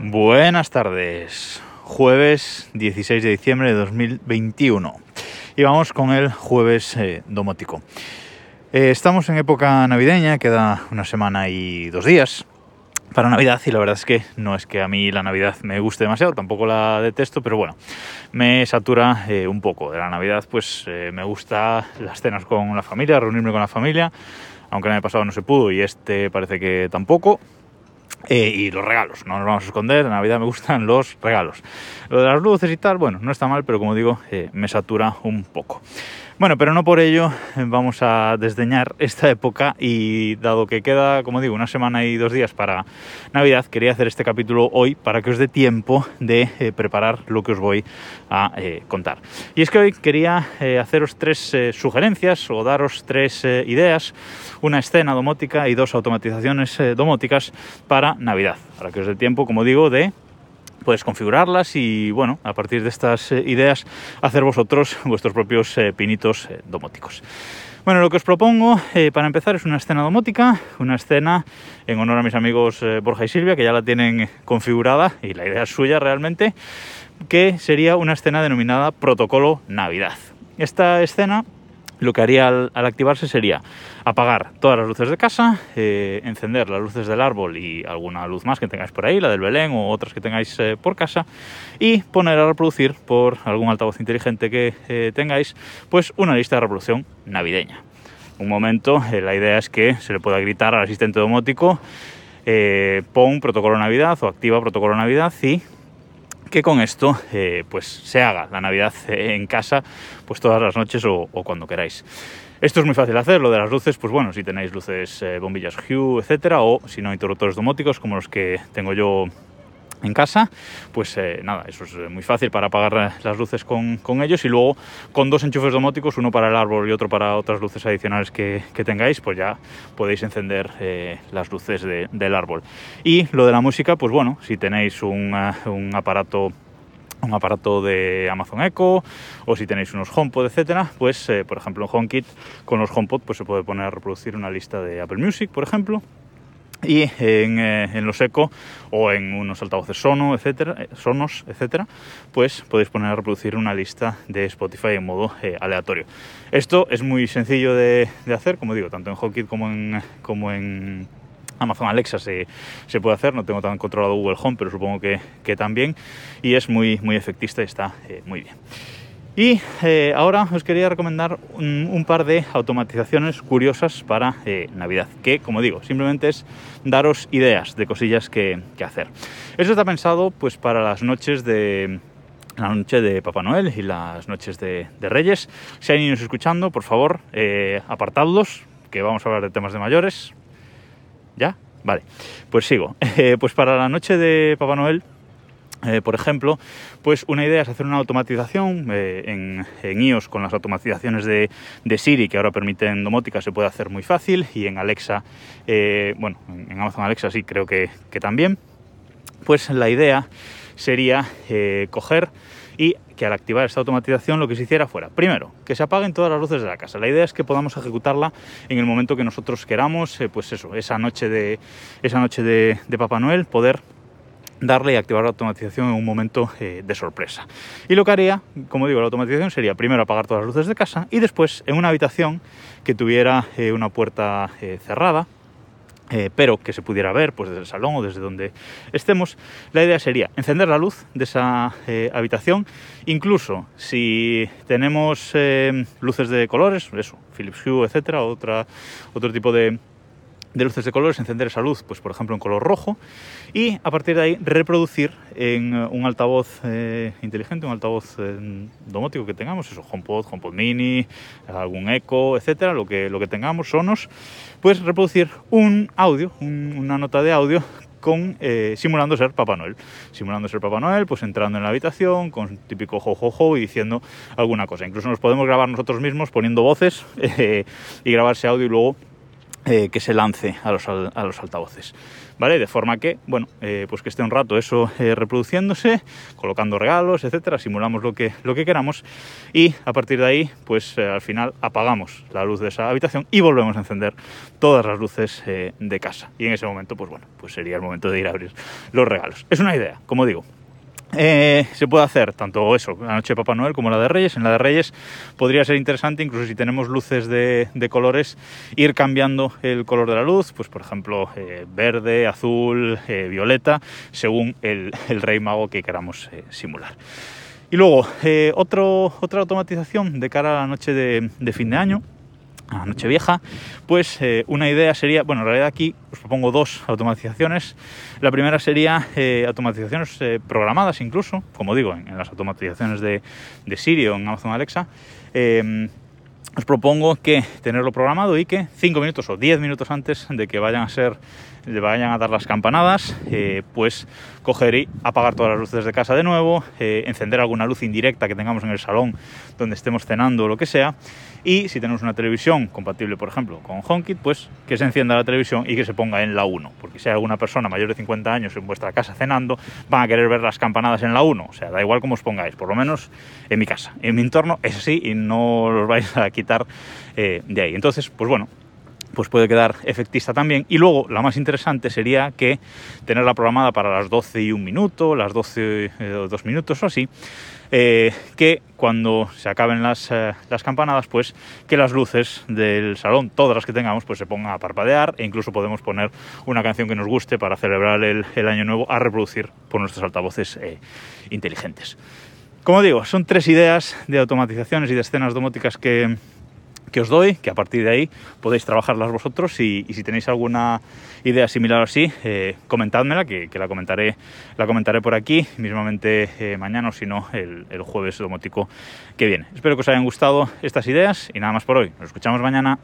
Buenas tardes, jueves 16 de diciembre de 2021 y vamos con el jueves eh, domótico. Eh, estamos en época navideña, queda una semana y dos días para Navidad y la verdad es que no es que a mí la Navidad me guste demasiado, tampoco la detesto, pero bueno, me satura eh, un poco de la Navidad, pues eh, me gusta las cenas con la familia, reunirme con la familia, aunque el año pasado no se pudo y este parece que tampoco. Eh, y los regalos, no nos vamos a esconder, en Navidad me gustan los regalos. Lo de las luces y tal, bueno, no está mal, pero como digo, eh, me satura un poco. Bueno, pero no por ello eh, vamos a desdeñar esta época y dado que queda, como digo, una semana y dos días para Navidad, quería hacer este capítulo hoy para que os dé tiempo de eh, preparar lo que os voy a eh, contar. Y es que hoy quería haceros tres sugerencias o daros tres ideas, una escena domótica y dos automatizaciones domóticas para Navidad, para que os dé tiempo, como digo, de puedes configurarlas y bueno, a partir de estas eh, ideas hacer vosotros vuestros propios eh, pinitos eh, domóticos. Bueno, lo que os propongo para empezar es una escena domótica, una escena en honor a mis amigos Borja y Silvia, que ya la tienen configurada y la idea es suya realmente, que sería una escena denominada Protocolo Navidad. Esta escena lo que haría al, activarse sería apagar todas las luces de casa, eh, encender las luces del árbol y alguna luz más que tengáis por ahí, la del Belén o otras que tengáis eh, por casa, y poner a reproducir por algún altavoz inteligente que eh, tengáis, pues una lista de reproducción navideña. Un momento, la idea es que se le pueda gritar al asistente domótico, pon protocolo Navidad o activa protocolo Navidad y que con esto eh, pues se haga la Navidad en casa pues todas las noches o, cuando queráis. Esto es muy fácil hacer, lo de las luces, pues bueno, si tenéis luces, eh, bombillas Hue, etcétera, o si no interruptores domóticos como los que tengo yo en casa, pues eh, nada, eso es muy fácil para apagar las luces con, ellos y luego con dos enchufes domóticos, uno para el árbol y otro para otras luces adicionales que, tengáis, pues ya podéis encender eh, las luces de, del árbol. Y lo de la música, pues bueno, si tenéis un, aparato un aparato de Amazon Echo o si tenéis unos HomePod, etcétera, pues eh, por ejemplo en HomeKit con los HomePod pues se puede poner a reproducir una lista de Apple Music, por ejemplo, y en, eh, en, los eco o en unos altavoces sono, etcétera, eh, sonos, etcétera, pues podéis poner a reproducir una lista de Spotify en modo eh, aleatorio. Esto es muy sencillo de, de, hacer, como digo, tanto en HomeKit como en, como en Amazon Alexa se, se, puede hacer, no tengo tan controlado Google Home, pero supongo que, que también, y es muy, muy efectista y está muy bien. Y eh, ahora os quería recomendar un, par de automatizaciones curiosas para eh, Navidad, que como digo, simplemente es daros ideas de cosillas que, hacer. Eso está pensado pues para las noches de, la noche de Papá Noel y las noches de, Reyes. Si hay niños escuchando, por favor, eh, apartadlos, que vamos a hablar de temas de mayores. ¿Ya? Vale, pues sigo. Pues para la noche de Papá Noel eh, por ejemplo, pues una idea es hacer una automatización eh, en, iOS con las automatizaciones de, Siri que ahora permiten domótica se puede hacer muy fácil y en Alexa, eh, bueno, en Amazon Alexa sí creo que, que también. Pues la idea sería coger y que al activar esta automatización lo que se hiciera fuera, primero, que se apaguen todas las luces de la casa. La idea es que podamos ejecutarla en el momento que nosotros queramos, pues eso, esa noche de, esa noche de Papá Noel, poder darle y activar la automatización en un momento eh, de sorpresa. Y lo que haría, como digo, la automatización sería primero apagar todas las luces de casa y después en una habitación que tuviera eh, una puerta eh, cerrada, pero que se pudiera ver pues desde el salón o desde donde estemos, la idea sería encender la luz de esa habitación, incluso si tenemos luces de colores, eso, Philips Hue, etcétera, otra, otro tipo de, de luces de colores, encender esa luz, pues por ejemplo en color rojo, y a partir de ahí reproducir en un altavoz eh, inteligente, un altavoz eh, domótico que tengamos, eso, HomePod, HomePod Mini, algún Echo, etcétera, lo que, lo que tengamos, sonos, pues reproducir un audio, un, una nota de audio con eh, simulando ser Papá Noel. Simulando ser Papá Noel, pues entrando en la habitación con típico jojojo jo, y diciendo alguna cosa. Incluso nos podemos grabar nosotros mismos poniendo voces eh, y grabar ese audio y luego eh, que se lance a los, a los altavoces. ¿Vale? De forma que, bueno, eh, pues que esté un rato eso eh, reproduciéndose, colocando regalos, etcétera, simulamos lo que, lo que queramos y a partir de ahí, pues al final apagamos la luz de esa habitación y volvemos a encender todas las luces de casa. Y en ese momento, pues bueno, pues sería el momento de ir a abrir los regalos. Es una idea, como digo, eh, se puede hacer tanto eso, la noche de Papá Noel como la de Reyes. En la de Reyes podría ser interesante, incluso si tenemos luces de, colores, ir cambiando el color de la luz, pues por ejemplo eh, verde, azul, eh, violeta, según el, rey mago que queramos simular. Y luego, otra automatización de cara a la noche de fin de año a Nochevieja, pues eh, una idea sería, bueno, en realidad aquí os propongo dos automatizaciones. La primera sería eh, automatizaciones eh, programadas incluso, como digo, en, las automatizaciones de, de, Siri o en Amazon Alexa. os propongo que tenerlo programado y que 5 minutos o 10 minutos antes de que vayan a ser le vayan a dar las campanadas, pues coger y apagar todas las luces de casa de nuevo, encender alguna luz indirecta que tengamos en el salón donde estemos cenando o lo que sea. Y si tenemos una televisión compatible, por ejemplo, con HomeKit, pues que se encienda la televisión y que se ponga en la 1. Porque si hay alguna persona mayor de 50 años en vuestra casa cenando, van a querer ver las campanadas en la 1. O sea, da igual cómo os pongáis, por lo menos en mi casa. En mi entorno es así y no los vais a quitar eh, de ahí. Entonces, pues bueno, pues puede quedar efectista también. Y luego, la más interesante sería que tenerla programada para las 12 y un minuto, las 12 eh, dos minutos o así, eh, que cuando se acaben las, eh, las, campanadas, pues que las luces del salón, todas las que tengamos, pues se pongan a parpadear e incluso podemos poner una canción que nos guste para celebrar el, el año nuevo a reproducir por nuestros altavoces inteligentes. Como digo, son tres ideas de automatizaciones y de escenas domóticas que, que os doy, que a partir de ahí podéis trabajarlas vosotros y, si tenéis alguna idea similar así, eh, comentádmela, que, la, comentaré, la comentaré por aquí, mismamente eh, mañana o si no, el jueves domótico que viene. Espero que os hayan gustado estas ideas y nada más por hoy. Nos escuchamos mañana.